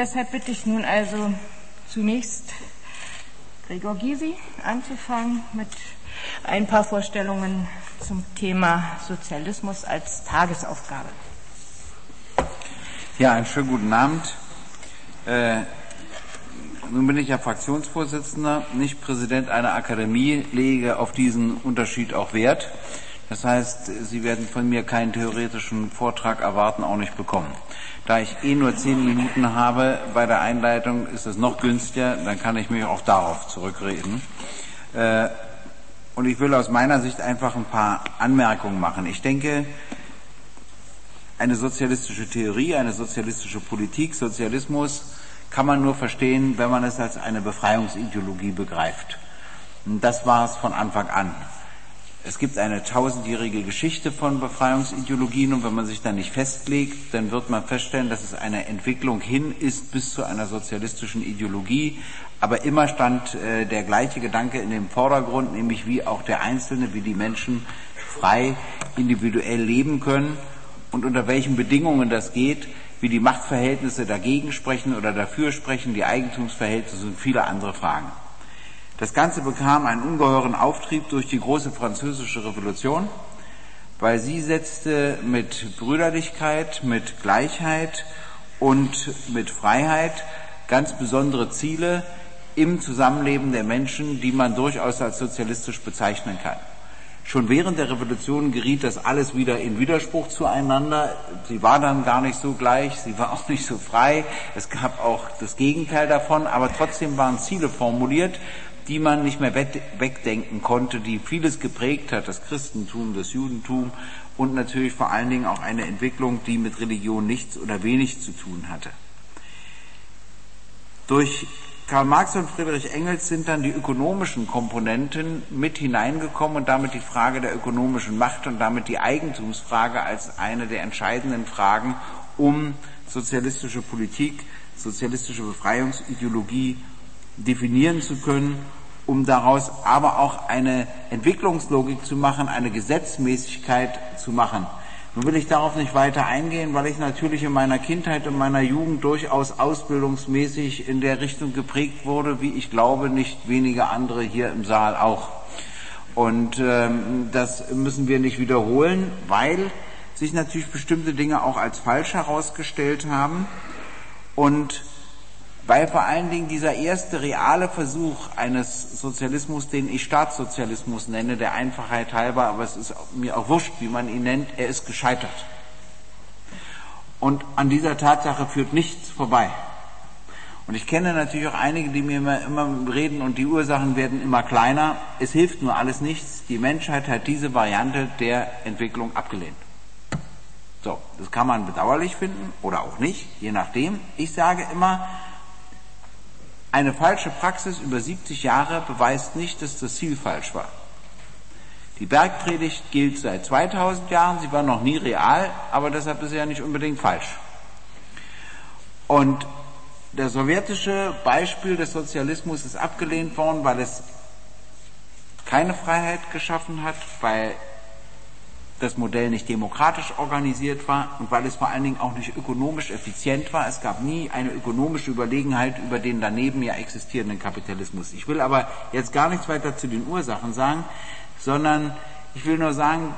deshalb bitte ich nun also zunächst Gregor Gysi anzufangen mit ein paar Vorstellungen zum Thema Sozialismus als Tagesaufgabe. Ja, einen schönen guten Abend. Äh, nun bin ich ja Fraktionsvorsitzender, nicht Präsident einer Akademie, lege auf diesen Unterschied auch Wert. Das heißt, Sie werden von mir keinen theoretischen Vortrag erwarten, auch nicht bekommen. Da ich eh nur zehn Minuten habe bei der Einleitung, ist es noch günstiger, dann kann ich mich auch darauf zurückreden. Äh, und ich will aus meiner Sicht einfach ein paar Anmerkungen machen. Ich denke, eine sozialistische Theorie, eine sozialistische Politik, Sozialismus kann man nur verstehen, wenn man es als eine Befreiungsideologie begreift. Und das war es von Anfang an. Es gibt eine tausendjährige Geschichte von Befreiungsideologien und wenn man sich da nicht festlegt, dann wird man feststellen, dass es eine Entwicklung hin ist bis zu einer sozialistischen Ideologie. Aber immer stand äh, der gleiche Gedanke in dem Vordergrund, nämlich wie auch der Einzelne, wie die Menschen frei individuell leben können und unter welchen Bedingungen das geht, wie die Machtverhältnisse dagegen sprechen oder dafür sprechen, die Eigentumsverhältnisse und viele andere Fragen. Das Ganze bekam einen ungeheuren Auftrieb durch die große französische Revolution, weil sie setzte mit Brüderlichkeit, mit Gleichheit und mit Freiheit ganz besondere Ziele im Zusammenleben der Menschen, die man durchaus als sozialistisch bezeichnen kann. Schon während der Revolution geriet das alles wieder in Widerspruch zueinander. Sie war dann gar nicht so gleich, sie war auch nicht so frei. Es gab auch das Gegenteil davon, aber trotzdem waren Ziele formuliert die man nicht mehr wegdenken konnte, die vieles geprägt hat, das Christentum, das Judentum und natürlich vor allen Dingen auch eine Entwicklung, die mit Religion nichts oder wenig zu tun hatte. Durch Karl Marx und Friedrich Engels sind dann die ökonomischen Komponenten mit hineingekommen und damit die Frage der ökonomischen Macht und damit die Eigentumsfrage als eine der entscheidenden Fragen, um sozialistische Politik, sozialistische Befreiungsideologie definieren zu können um daraus aber auch eine Entwicklungslogik zu machen, eine Gesetzmäßigkeit zu machen. Nun will ich darauf nicht weiter eingehen, weil ich natürlich in meiner Kindheit und meiner Jugend durchaus ausbildungsmäßig in der Richtung geprägt wurde, wie ich glaube, nicht wenige andere hier im Saal auch. Und ähm, das müssen wir nicht wiederholen, weil sich natürlich bestimmte Dinge auch als falsch herausgestellt haben und weil vor allen Dingen dieser erste reale Versuch eines Sozialismus, den ich Staatssozialismus nenne, der Einfachheit halber, aber es ist mir auch wurscht, wie man ihn nennt, er ist gescheitert. Und an dieser Tatsache führt nichts vorbei. Und ich kenne natürlich auch einige, die mir immer, immer reden und die Ursachen werden immer kleiner. Es hilft nur alles nichts. Die Menschheit hat diese Variante der Entwicklung abgelehnt. So, das kann man bedauerlich finden oder auch nicht, je nachdem. Ich sage immer, eine falsche Praxis über 70 Jahre beweist nicht, dass das Ziel falsch war. Die Bergpredigt gilt seit 2000 Jahren, sie war noch nie real, aber deshalb ist sie ja nicht unbedingt falsch. Und der sowjetische Beispiel des Sozialismus ist abgelehnt worden, weil es keine Freiheit geschaffen hat, weil das Modell nicht demokratisch organisiert war und weil es vor allen Dingen auch nicht ökonomisch effizient war. Es gab nie eine ökonomische Überlegenheit über den daneben ja existierenden Kapitalismus. Ich will aber jetzt gar nichts weiter zu den Ursachen sagen, sondern ich will nur sagen,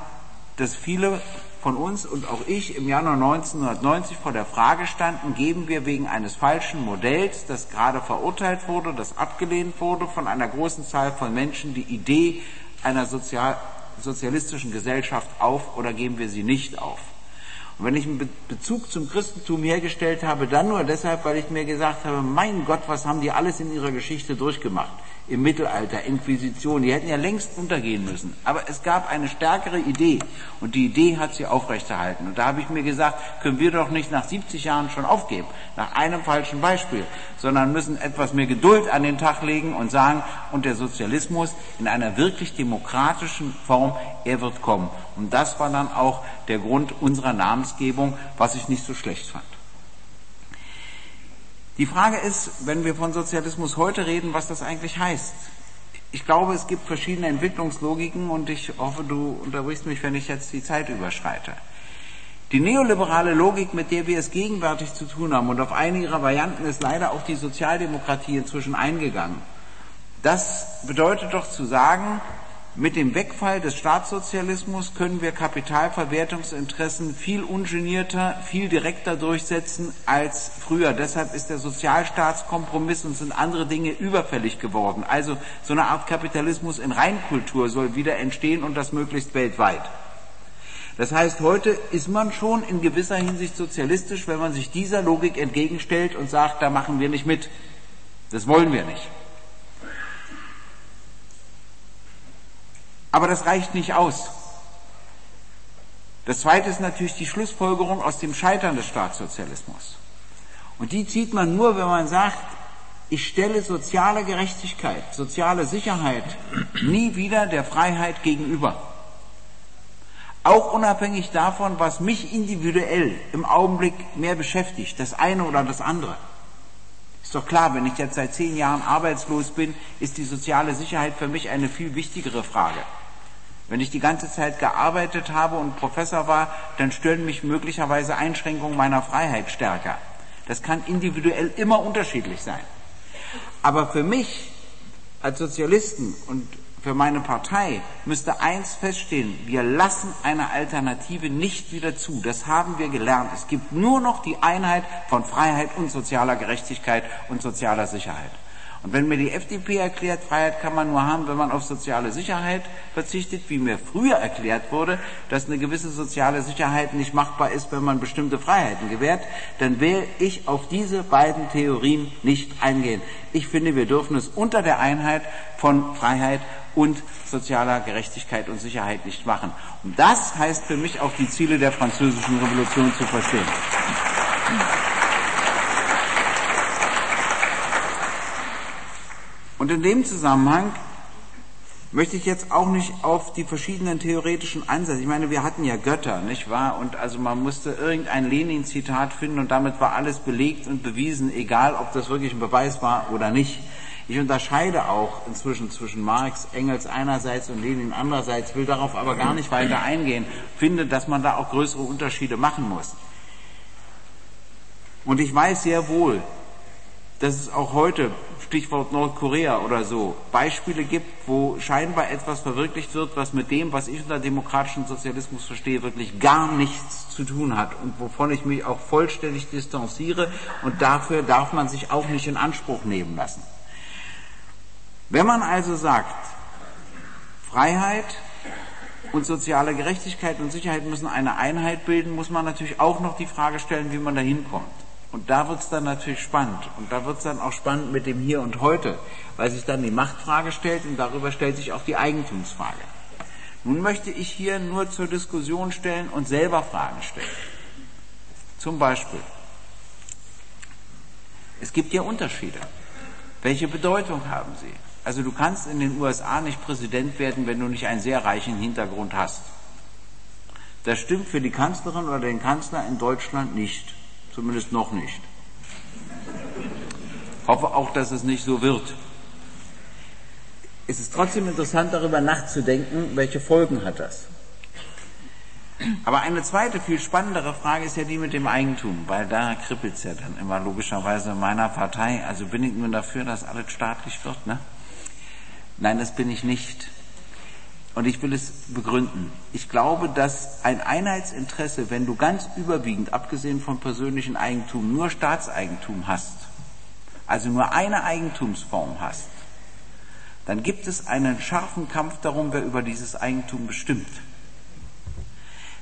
dass viele von uns und auch ich im Januar 1990 vor der Frage standen, geben wir wegen eines falschen Modells, das gerade verurteilt wurde, das abgelehnt wurde von einer großen Zahl von Menschen, die Idee einer sozial sozialistischen Gesellschaft auf oder geben wir sie nicht auf? Und wenn ich einen Bezug zum Christentum hergestellt habe, dann nur deshalb, weil ich mir gesagt habe, mein Gott, was haben die alles in ihrer Geschichte durchgemacht? Im Mittelalter, Inquisition, die hätten ja längst untergehen müssen. Aber es gab eine stärkere Idee und die Idee hat sie aufrechterhalten. Und da habe ich mir gesagt, können wir doch nicht nach 70 Jahren schon aufgeben, nach einem falschen Beispiel, sondern müssen etwas mehr Geduld an den Tag legen und sagen, und der Sozialismus in einer wirklich demokratischen Form, er wird kommen. Und das war dann auch der Grund unserer Namensgebung, was ich nicht so schlecht fand. Die Frage ist, wenn wir von Sozialismus heute reden, was das eigentlich heißt. Ich glaube, es gibt verschiedene Entwicklungslogiken und ich hoffe, du unterbrichst mich, wenn ich jetzt die Zeit überschreite. Die neoliberale Logik, mit der wir es gegenwärtig zu tun haben, und auf eine ihrer Varianten ist leider auch die Sozialdemokratie inzwischen eingegangen, das bedeutet doch zu sagen, mit dem Wegfall des Staatssozialismus können wir Kapitalverwertungsinteressen viel ungenierter, viel direkter durchsetzen als früher. Deshalb ist der Sozialstaatskompromiss und sind andere Dinge überfällig geworden. Also so eine Art Kapitalismus in Reinkultur soll wieder entstehen und das möglichst weltweit. Das heißt, heute ist man schon in gewisser Hinsicht sozialistisch, wenn man sich dieser Logik entgegenstellt und sagt, da machen wir nicht mit. Das wollen wir nicht. Aber das reicht nicht aus. Das zweite ist natürlich die Schlussfolgerung aus dem Scheitern des Staatssozialismus. Und die zieht man nur, wenn man sagt, ich stelle soziale Gerechtigkeit, soziale Sicherheit nie wieder der Freiheit gegenüber. Auch unabhängig davon, was mich individuell im Augenblick mehr beschäftigt, das eine oder das andere. Ist doch klar, wenn ich jetzt seit zehn Jahren arbeitslos bin, ist die soziale Sicherheit für mich eine viel wichtigere Frage. Wenn ich die ganze Zeit gearbeitet habe und Professor war, dann stören mich möglicherweise Einschränkungen meiner Freiheit stärker. Das kann individuell immer unterschiedlich sein. Aber für mich als Sozialisten und für meine Partei müsste eins feststehen, wir lassen eine Alternative nicht wieder zu. Das haben wir gelernt. Es gibt nur noch die Einheit von Freiheit und sozialer Gerechtigkeit und sozialer Sicherheit. Und wenn mir die FDP erklärt, Freiheit kann man nur haben, wenn man auf soziale Sicherheit verzichtet, wie mir früher erklärt wurde, dass eine gewisse soziale Sicherheit nicht machbar ist, wenn man bestimmte Freiheiten gewährt, dann will ich auf diese beiden Theorien nicht eingehen. Ich finde, wir dürfen es unter der Einheit von Freiheit und sozialer Gerechtigkeit und Sicherheit nicht machen. Und das heißt für mich auch die Ziele der französischen Revolution zu verstehen. Und in dem Zusammenhang möchte ich jetzt auch nicht auf die verschiedenen theoretischen Ansätze. Ich meine, wir hatten ja Götter, nicht wahr? Und also man musste irgendein Lenin-Zitat finden und damit war alles belegt und bewiesen, egal ob das wirklich ein Beweis war oder nicht. Ich unterscheide auch inzwischen zwischen Marx, Engels einerseits und Lenin andererseits, will darauf aber gar nicht weiter eingehen, finde, dass man da auch größere Unterschiede machen muss. Und ich weiß sehr wohl, dass es auch heute Stichwort Nordkorea oder so, Beispiele gibt, wo scheinbar etwas verwirklicht wird, was mit dem, was ich unter demokratischen Sozialismus verstehe, wirklich gar nichts zu tun hat und wovon ich mich auch vollständig distanziere und dafür darf man sich auch nicht in Anspruch nehmen lassen. Wenn man also sagt, Freiheit und soziale Gerechtigkeit und Sicherheit müssen eine Einheit bilden, muss man natürlich auch noch die Frage stellen, wie man da hinkommt. Und da wird es dann natürlich spannend. Und da wird es dann auch spannend mit dem Hier und Heute, weil sich dann die Machtfrage stellt und darüber stellt sich auch die Eigentumsfrage. Nun möchte ich hier nur zur Diskussion stellen und selber Fragen stellen. Zum Beispiel, es gibt ja Unterschiede. Welche Bedeutung haben sie? Also du kannst in den USA nicht Präsident werden, wenn du nicht einen sehr reichen Hintergrund hast. Das stimmt für die Kanzlerin oder den Kanzler in Deutschland nicht. Zumindest noch nicht. Hoffe auch, dass es nicht so wird. Es ist trotzdem interessant, darüber nachzudenken, welche Folgen hat das. Aber eine zweite, viel spannendere Frage ist ja die mit dem Eigentum, weil da kribbelt es ja dann immer logischerweise in meiner Partei. Also bin ich nur dafür, dass alles staatlich wird, ne? Nein, das bin ich nicht. Und ich will es begründen. Ich glaube, dass ein Einheitsinteresse, wenn du ganz überwiegend, abgesehen vom persönlichen Eigentum, nur Staatseigentum hast, also nur eine Eigentumsform hast, dann gibt es einen scharfen Kampf darum, wer über dieses Eigentum bestimmt.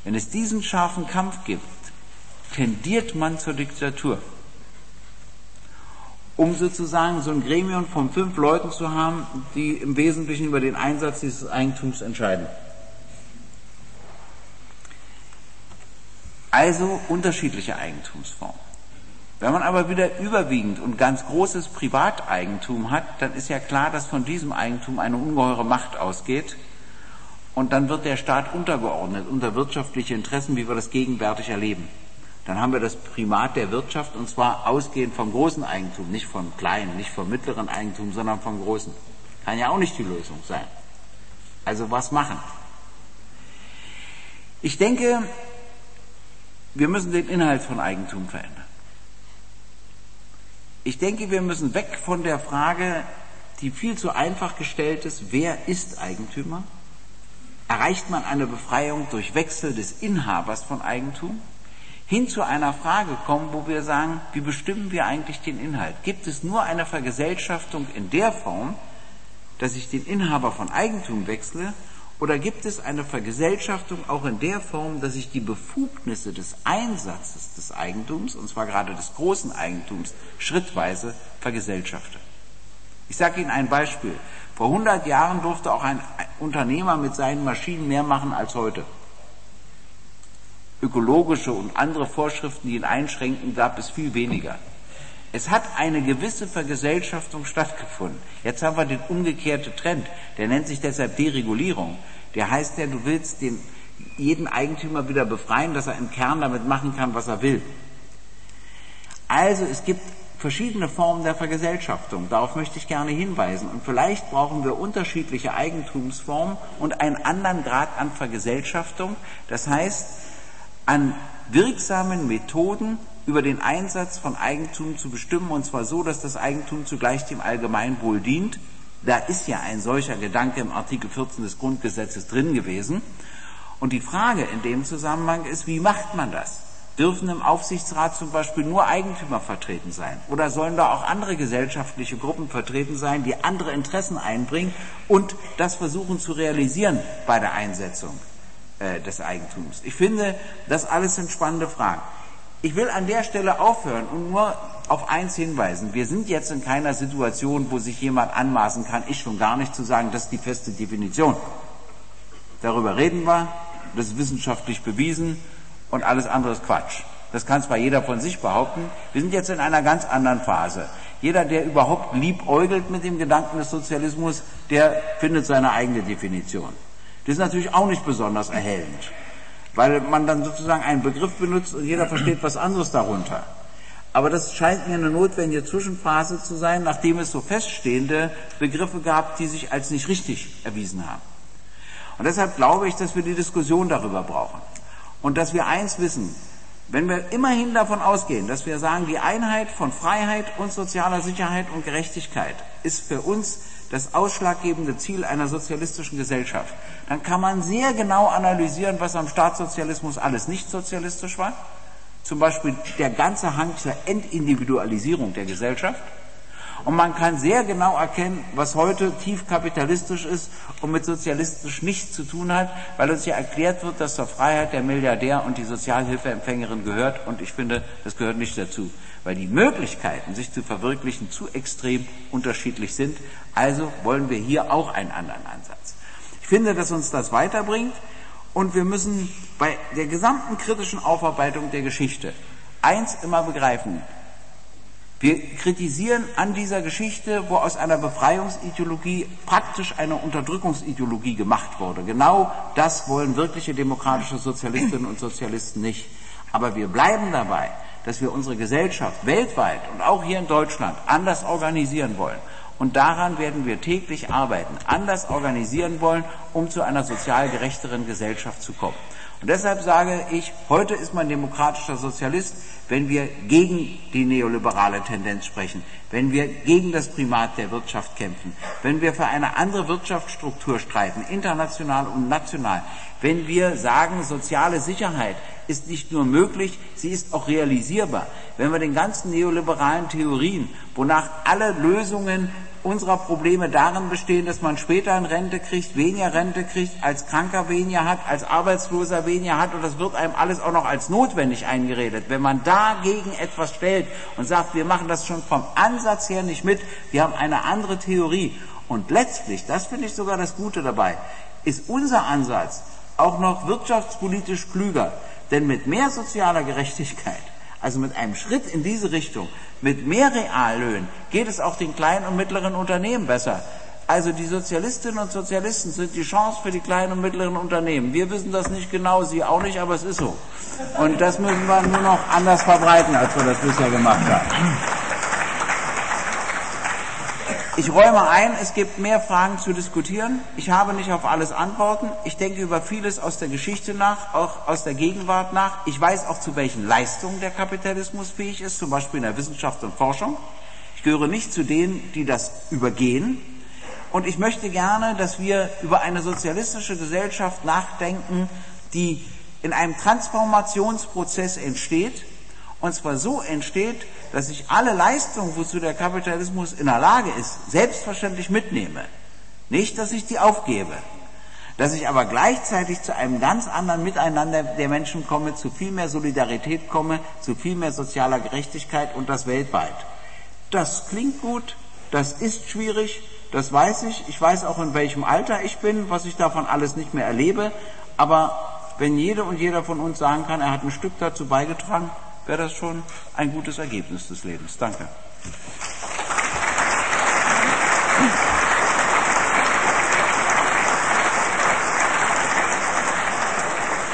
Wenn es diesen scharfen Kampf gibt, tendiert man zur Diktatur um sozusagen so ein Gremium von fünf Leuten zu haben, die im Wesentlichen über den Einsatz dieses Eigentums entscheiden. Also unterschiedliche Eigentumsformen. Wenn man aber wieder überwiegend und ganz großes Privateigentum hat, dann ist ja klar, dass von diesem Eigentum eine ungeheure Macht ausgeht. Und dann wird der Staat untergeordnet unter wirtschaftliche Interessen, wie wir das gegenwärtig erleben dann haben wir das Primat der Wirtschaft und zwar ausgehend vom großen Eigentum, nicht vom kleinen, nicht vom mittleren Eigentum, sondern vom großen. Kann ja auch nicht die Lösung sein. Also was machen? Ich denke, wir müssen den Inhalt von Eigentum verändern. Ich denke, wir müssen weg von der Frage, die viel zu einfach gestellt ist, wer ist Eigentümer? Erreicht man eine Befreiung durch Wechsel des Inhabers von Eigentum? Hin zu einer Frage kommen, wo wir sagen, wie bestimmen wir eigentlich den Inhalt? Gibt es nur eine Vergesellschaftung in der Form, dass ich den Inhaber von Eigentum wechsle oder gibt es eine Vergesellschaftung auch in der Form, dass ich die Befugnisse des Einsatzes des Eigentums, und zwar gerade des großen Eigentums, schrittweise vergesellschafte? Ich sage Ihnen ein Beispiel. Vor 100 Jahren durfte auch ein Unternehmer mit seinen Maschinen mehr machen als heute. Ökologische und andere Vorschriften, die ihn einschränken, gab es viel weniger. Es hat eine gewisse Vergesellschaftung stattgefunden. Jetzt haben wir den umgekehrten Trend. Der nennt sich deshalb Deregulierung. Der heißt ja, du willst den, jeden Eigentümer wieder befreien, dass er im Kern damit machen kann, was er will. Also es gibt verschiedene Formen der Vergesellschaftung. Darauf möchte ich gerne hinweisen. Und vielleicht brauchen wir unterschiedliche Eigentumsformen und einen anderen Grad an Vergesellschaftung. Das heißt, an wirksamen Methoden über den Einsatz von Eigentum zu bestimmen, und zwar so, dass das Eigentum zugleich dem Allgemeinwohl dient. Da ist ja ein solcher Gedanke im Artikel 14 des Grundgesetzes drin gewesen. Und die Frage in dem Zusammenhang ist, wie macht man das? Dürfen im Aufsichtsrat zum Beispiel nur Eigentümer vertreten sein? Oder sollen da auch andere gesellschaftliche Gruppen vertreten sein, die andere Interessen einbringen und das versuchen zu realisieren bei der Einsetzung äh, des Eigentums? Ich finde, das alles sind spannende Fragen. Ich will an der Stelle aufhören und nur auf eins hinweisen. Wir sind jetzt in keiner Situation, wo sich jemand anmaßen kann, ich schon gar nicht zu sagen, das ist die feste Definition. Darüber reden wir, das ist wissenschaftlich bewiesen und alles andere ist Quatsch. Das kann zwar jeder von sich behaupten. Wir sind jetzt in einer ganz anderen Phase. Jeder, der überhaupt liebäugelt mit dem Gedanken des Sozialismus, der findet seine eigene Definition. Das ist natürlich auch nicht besonders erhellend weil man dann sozusagen einen Begriff benutzt und jeder versteht was anderes darunter. Aber das scheint mir eine notwendige Zwischenphase zu sein, nachdem es so feststehende Begriffe gab, die sich als nicht richtig erwiesen haben. Und deshalb glaube ich, dass wir die Diskussion darüber brauchen. Und dass wir eins wissen, wenn wir immerhin davon ausgehen, dass wir sagen, die Einheit von Freiheit und sozialer Sicherheit und Gerechtigkeit ist für uns das ausschlaggebende Ziel einer sozialistischen Gesellschaft, dann kann man sehr genau analysieren, was am Staatssozialismus alles nicht sozialistisch war. Zum Beispiel der ganze Hang zur Entindividualisierung der Gesellschaft. Und man kann sehr genau erkennen, was heute tief kapitalistisch ist und mit sozialistisch nichts zu tun hat, weil uns ja erklärt wird, dass zur Freiheit der Milliardär und die Sozialhilfeempfängerin gehört. Und ich finde, das gehört nicht dazu weil die Möglichkeiten, sich zu verwirklichen, zu extrem unterschiedlich sind. Also wollen wir hier auch einen anderen Ansatz. Ich finde, dass uns das weiterbringt und wir müssen bei der gesamten kritischen Aufarbeitung der Geschichte eins immer begreifen. Wir kritisieren an dieser Geschichte, wo aus einer Befreiungsideologie praktisch eine Unterdrückungsideologie gemacht wurde. Genau das wollen wirkliche demokratische Sozialistinnen und Sozialisten nicht. Aber wir bleiben dabei, dass wir unsere Gesellschaft weltweit und auch hier in Deutschland anders organisieren wollen. Und daran werden wir täglich arbeiten, anders organisieren wollen, um zu einer sozial gerechteren Gesellschaft zu kommen. Und deshalb sage ich, heute ist man demokratischer Sozialist, wenn wir gegen die neoliberale Tendenz sprechen, wenn wir gegen das Primat der Wirtschaft kämpfen, wenn wir für eine andere Wirtschaftsstruktur streiten, international und national, wenn wir sagen, soziale Sicherheit ist nicht nur möglich, sie ist auch realisierbar. Wenn wir den ganzen neoliberalen Theorien, wonach alle Lösungen unserer Probleme darin bestehen, dass man später in Rente kriegt, weniger Rente kriegt, als Kranker weniger hat, als Arbeitsloser weniger hat und das wird einem alles auch noch als notwendig eingeredet. Wenn man dagegen etwas stellt und sagt, wir machen das schon vom Ansatz her nicht mit, wir haben eine andere Theorie und letztlich, das finde ich sogar das Gute dabei, ist unser Ansatz auch noch wirtschaftspolitisch klüger. Denn mit mehr sozialer Gerechtigkeit, also mit einem Schritt in diese Richtung, mit mehr Reallöhnen, geht es auch den kleinen und mittleren Unternehmen besser. Also die Sozialistinnen und Sozialisten sind die Chance für die kleinen und mittleren Unternehmen. Wir wissen das nicht genau, Sie auch nicht, aber es ist so. Und das müssen wir nur noch anders verbreiten, als wir das bisher gemacht haben. Ich räume ein, es gibt mehr Fragen zu diskutieren. Ich habe nicht auf alles Antworten. Ich denke über vieles aus der Geschichte nach, auch aus der Gegenwart nach. Ich weiß auch, zu welchen Leistungen der Kapitalismus fähig ist, zum Beispiel in der Wissenschaft und Forschung. Ich gehöre nicht zu denen, die das übergehen. Und ich möchte gerne, dass wir über eine sozialistische Gesellschaft nachdenken, die in einem Transformationsprozess entsteht, und zwar so entsteht, dass ich alle Leistungen, wozu der Kapitalismus in der Lage ist, selbstverständlich mitnehme. Nicht, dass ich die aufgebe. Dass ich aber gleichzeitig zu einem ganz anderen Miteinander der Menschen komme, zu viel mehr Solidarität komme, zu viel mehr sozialer Gerechtigkeit und das weltweit. Das klingt gut, das ist schwierig, das weiß ich. Ich weiß auch, in welchem Alter ich bin, was ich davon alles nicht mehr erlebe. Aber wenn jede und jeder von uns sagen kann, er hat ein Stück dazu beigetragen, wäre das schon ein gutes Ergebnis des Lebens. Danke.